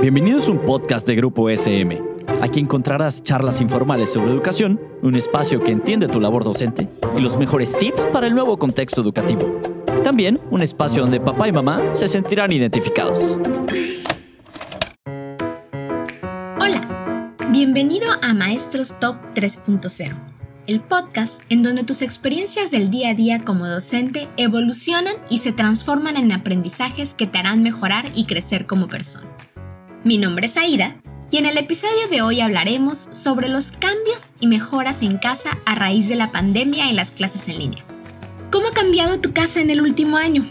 Bienvenidos a un podcast de Grupo SM. Aquí encontrarás charlas informales sobre educación, un espacio que entiende tu labor docente y los mejores tips para el nuevo contexto educativo. También un espacio donde papá y mamá se sentirán identificados. Hola, bienvenido a Maestros Top 3.0, el podcast en donde tus experiencias del día a día como docente evolucionan y se transforman en aprendizajes que te harán mejorar y crecer como persona. Mi nombre es Aida y en el episodio de hoy hablaremos sobre los cambios y mejoras en casa a raíz de la pandemia y las clases en línea. ¿Cómo ha cambiado tu casa en el último año?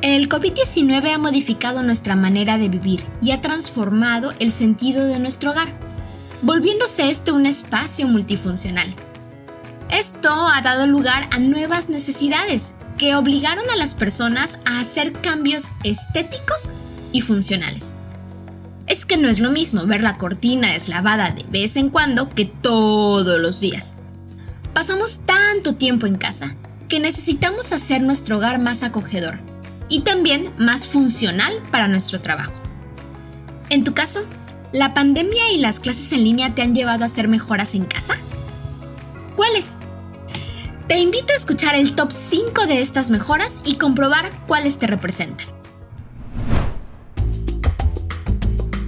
El COVID-19 ha modificado nuestra manera de vivir y ha transformado el sentido de nuestro hogar, volviéndose este un espacio multifuncional. Esto ha dado lugar a nuevas necesidades que obligaron a las personas a hacer cambios estéticos y funcionales. Es que no es lo mismo ver la cortina deslavada de vez en cuando que todos los días. Pasamos tanto tiempo en casa que necesitamos hacer nuestro hogar más acogedor y también más funcional para nuestro trabajo. En tu caso, ¿la pandemia y las clases en línea te han llevado a hacer mejoras en casa? ¿Cuáles? Te invito a escuchar el top 5 de estas mejoras y comprobar cuáles te representan.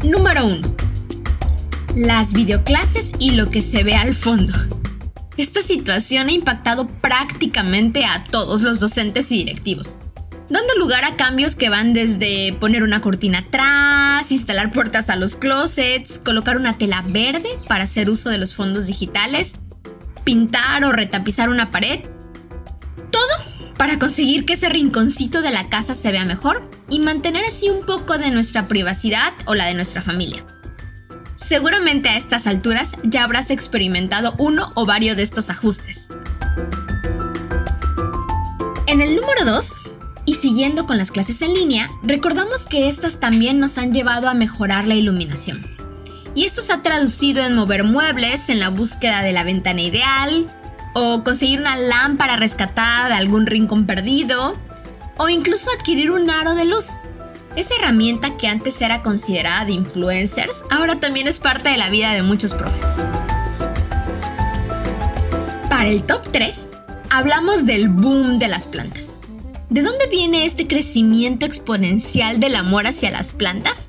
Número 1. Las videoclases y lo que se ve al fondo. Esta situación ha impactado prácticamente a todos los docentes y directivos, dando lugar a cambios que van desde poner una cortina atrás, instalar puertas a los closets, colocar una tela verde para hacer uso de los fondos digitales, pintar o retapizar una pared. Para conseguir que ese rinconcito de la casa se vea mejor y mantener así un poco de nuestra privacidad o la de nuestra familia. Seguramente a estas alturas ya habrás experimentado uno o varios de estos ajustes. En el número 2, y siguiendo con las clases en línea, recordamos que estas también nos han llevado a mejorar la iluminación. Y esto se ha traducido en mover muebles, en la búsqueda de la ventana ideal, o conseguir una lámpara rescatada de algún rincón perdido, o incluso adquirir un aro de luz. Esa herramienta que antes era considerada de influencers, ahora también es parte de la vida de muchos profes. Para el top 3, hablamos del boom de las plantas. ¿De dónde viene este crecimiento exponencial del amor hacia las plantas?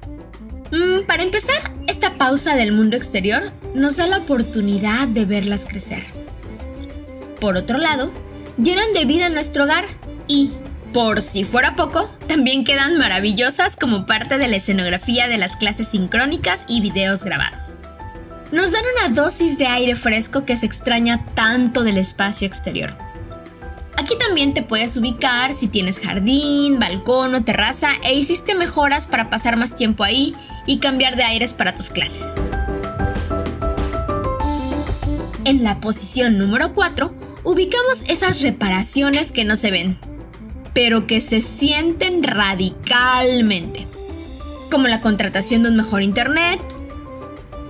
Mm, para empezar, esta pausa del mundo exterior nos da la oportunidad de verlas crecer. Por otro lado, llenan de vida nuestro hogar y, por si fuera poco, también quedan maravillosas como parte de la escenografía de las clases sincrónicas y videos grabados. Nos dan una dosis de aire fresco que se extraña tanto del espacio exterior. Aquí también te puedes ubicar si tienes jardín, balcón o terraza e hiciste mejoras para pasar más tiempo ahí y cambiar de aires para tus clases. En la posición número 4 ubicamos esas reparaciones que no se ven, pero que se sienten radicalmente, como la contratación de un mejor internet.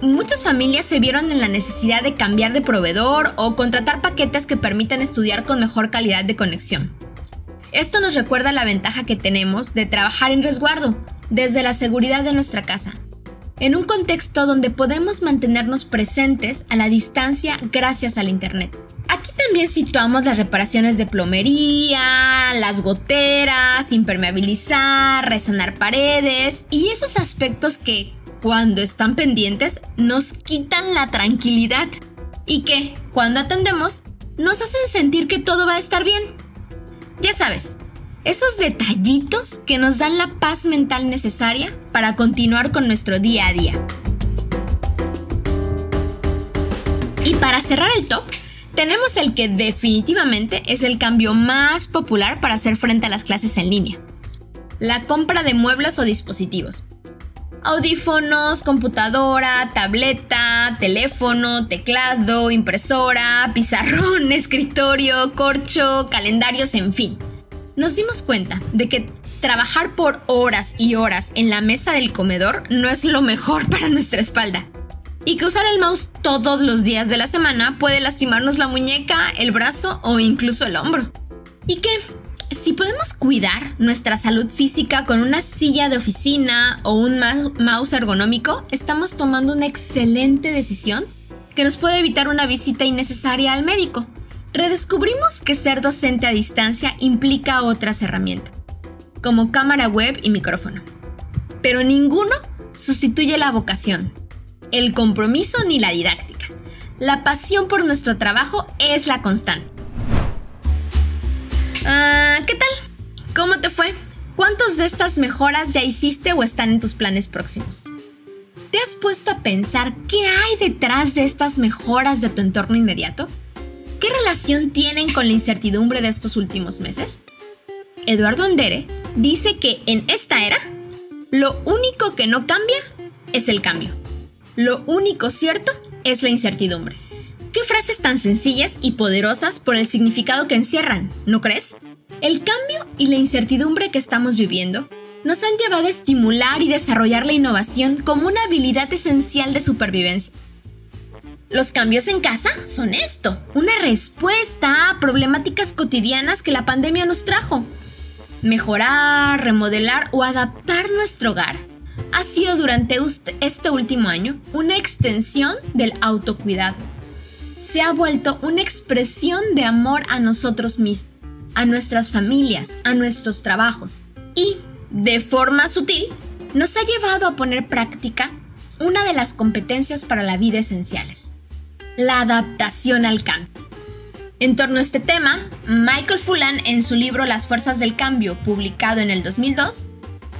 Muchas familias se vieron en la necesidad de cambiar de proveedor o contratar paquetes que permitan estudiar con mejor calidad de conexión. Esto nos recuerda la ventaja que tenemos de trabajar en resguardo, desde la seguridad de nuestra casa, en un contexto donde podemos mantenernos presentes a la distancia gracias al Internet. Aquí también situamos las reparaciones de plomería, las goteras, impermeabilizar, resanar paredes y esos aspectos que, cuando están pendientes, nos quitan la tranquilidad y que, cuando atendemos, nos hacen sentir que todo va a estar bien. Ya sabes, esos detallitos que nos dan la paz mental necesaria para continuar con nuestro día a día. Y para cerrar el top, tenemos el que definitivamente es el cambio más popular para hacer frente a las clases en línea. La compra de muebles o dispositivos. Audífonos, computadora, tableta, teléfono, teclado, impresora, pizarrón, escritorio, corcho, calendarios, en fin. Nos dimos cuenta de que trabajar por horas y horas en la mesa del comedor no es lo mejor para nuestra espalda y que usar el mouse todos los días de la semana puede lastimarnos la muñeca, el brazo o incluso el hombro. Y que, si podemos cuidar nuestra salud física con una silla de oficina o un mouse ergonómico, estamos tomando una excelente decisión que nos puede evitar una visita innecesaria al médico. Redescubrimos que ser docente a distancia implica otras herramientas, como cámara web y micrófono. Pero ninguno sustituye la vocación, el compromiso ni la didáctica. La pasión por nuestro trabajo es la constante. Ah, ¿Qué tal? ¿Cómo te fue? ¿Cuántas de estas mejoras ya hiciste o están en tus planes próximos? ¿Te has puesto a pensar qué hay detrás de estas mejoras de tu entorno inmediato? ¿Qué relación tienen con la incertidumbre de estos últimos meses? Eduardo Andere dice que en esta era, lo único que no cambia es el cambio. Lo único cierto es la incertidumbre. Qué frases tan sencillas y poderosas por el significado que encierran, ¿no crees? El cambio y la incertidumbre que estamos viviendo nos han llevado a estimular y desarrollar la innovación como una habilidad esencial de supervivencia. Los cambios en casa son esto, una respuesta a problemáticas cotidianas que la pandemia nos trajo. Mejorar, remodelar o adaptar nuestro hogar ha sido durante este último año una extensión del autocuidado se ha vuelto una expresión de amor a nosotros mismos, a nuestras familias, a nuestros trabajos. Y, de forma sutil, nos ha llevado a poner práctica una de las competencias para la vida esenciales, la adaptación al cambio. En torno a este tema, Michael Fulan, en su libro Las Fuerzas del Cambio, publicado en el 2002,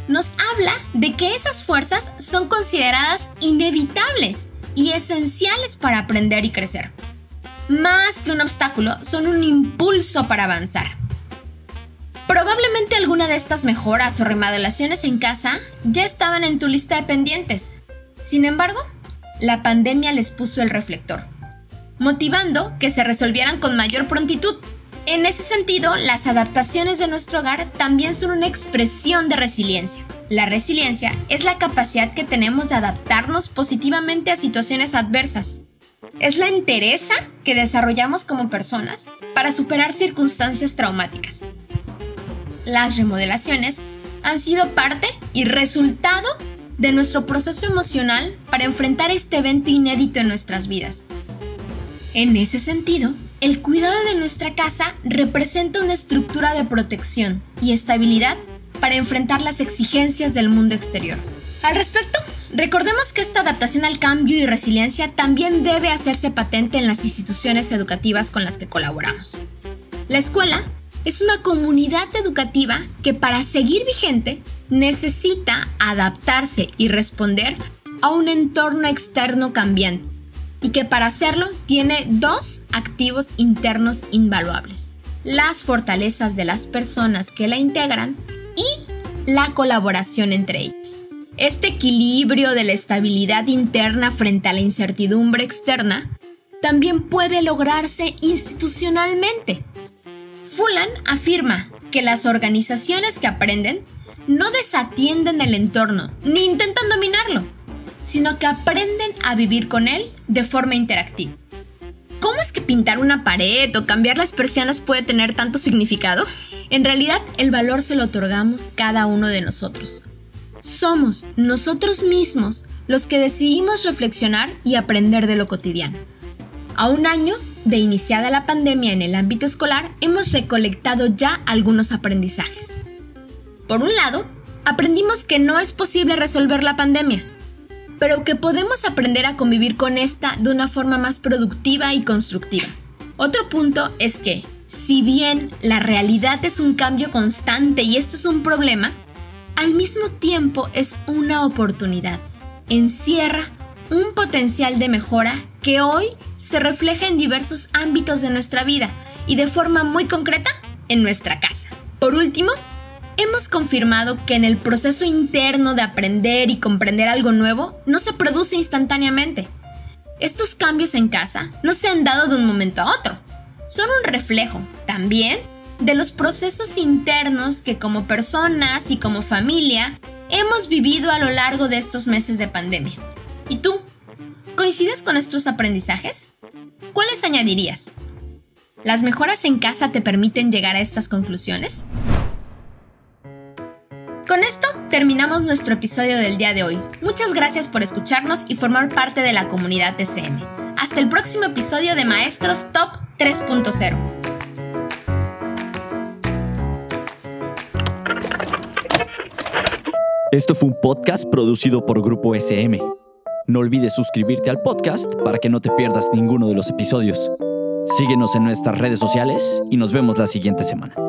nos habla de que esas fuerzas son consideradas inevitables y esenciales para aprender y crecer más que un obstáculo, son un impulso para avanzar. Probablemente alguna de estas mejoras o remodelaciones en casa ya estaban en tu lista de pendientes. Sin embargo, la pandemia les puso el reflector, motivando que se resolvieran con mayor prontitud. En ese sentido, las adaptaciones de nuestro hogar también son una expresión de resiliencia. La resiliencia es la capacidad que tenemos de adaptarnos positivamente a situaciones adversas es la entereza que desarrollamos como personas para superar circunstancias traumáticas. Las remodelaciones han sido parte y resultado de nuestro proceso emocional para enfrentar este evento inédito en nuestras vidas. En ese sentido, el cuidado de nuestra casa representa una estructura de protección y estabilidad para enfrentar las exigencias del mundo exterior. Al respecto, Recordemos que esta adaptación al cambio y resiliencia también debe hacerse patente en las instituciones educativas con las que colaboramos. La escuela es una comunidad educativa que para seguir vigente necesita adaptarse y responder a un entorno externo cambiante y que para hacerlo tiene dos activos internos invaluables, las fortalezas de las personas que la integran y la colaboración entre ellas. Este equilibrio de la estabilidad interna frente a la incertidumbre externa también puede lograrse institucionalmente. Fulan afirma que las organizaciones que aprenden no desatienden el entorno ni intentan dominarlo, sino que aprenden a vivir con él de forma interactiva. ¿Cómo es que pintar una pared o cambiar las persianas puede tener tanto significado? En realidad, el valor se lo otorgamos cada uno de nosotros, somos nosotros mismos los que decidimos reflexionar y aprender de lo cotidiano. A un año de iniciada la pandemia en el ámbito escolar, hemos recolectado ya algunos aprendizajes. Por un lado, aprendimos que no es posible resolver la pandemia, pero que podemos aprender a convivir con esta de una forma más productiva y constructiva. Otro punto es que, si bien la realidad es un cambio constante y esto es un problema, al mismo tiempo es una oportunidad. Encierra un potencial de mejora que hoy se refleja en diversos ámbitos de nuestra vida y de forma muy concreta en nuestra casa. Por último, hemos confirmado que en el proceso interno de aprender y comprender algo nuevo no se produce instantáneamente. Estos cambios en casa no se han dado de un momento a otro. Son un reflejo también de los procesos internos que como personas y como familia hemos vivido a lo largo de estos meses de pandemia. ¿Y tú? ¿Coincides con estos aprendizajes? ¿Cuáles añadirías? ¿Las mejoras en casa te permiten llegar a estas conclusiones? Con esto terminamos nuestro episodio del día de hoy. Muchas gracias por escucharnos y formar parte de la comunidad TCM. Hasta el próximo episodio de Maestros Top 3.0. Esto fue un podcast producido por Grupo SM. No olvides suscribirte al podcast para que no te pierdas ninguno de los episodios. Síguenos en nuestras redes sociales y nos vemos la siguiente semana.